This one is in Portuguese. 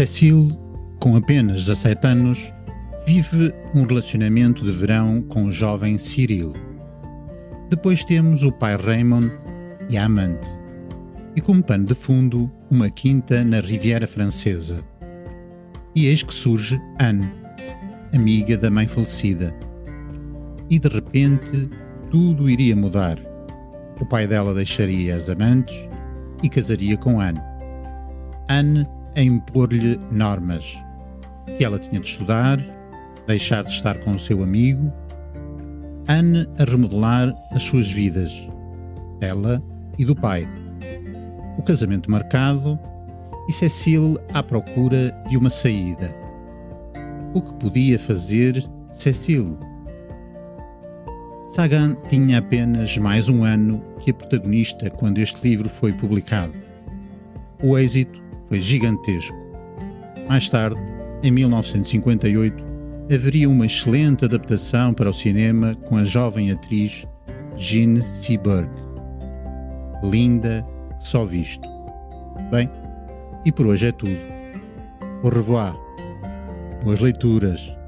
Cecile, com apenas 17 anos, vive um relacionamento de verão com o jovem Cyril. Depois temos o pai Raymond e a amante. E como pano de fundo, uma quinta na Riviera Francesa. E eis que surge Anne, amiga da mãe falecida. E de repente tudo iria mudar. O pai dela deixaria as amantes e casaria com Anne. Anne a impor-lhe normas. Que ela tinha de estudar, deixar de estar com o seu amigo. Anne a remodelar as suas vidas, dela e do pai. O casamento marcado e Cecile à procura de uma saída. O que podia fazer Cecile? Sagan tinha apenas mais um ano que a protagonista quando este livro foi publicado. O êxito foi gigantesco. Mais tarde, em 1958, haveria uma excelente adaptação para o cinema com a jovem atriz Jean Seberg. Linda, só visto. Bem, e por hoje é tudo. Au revoir. Boas leituras.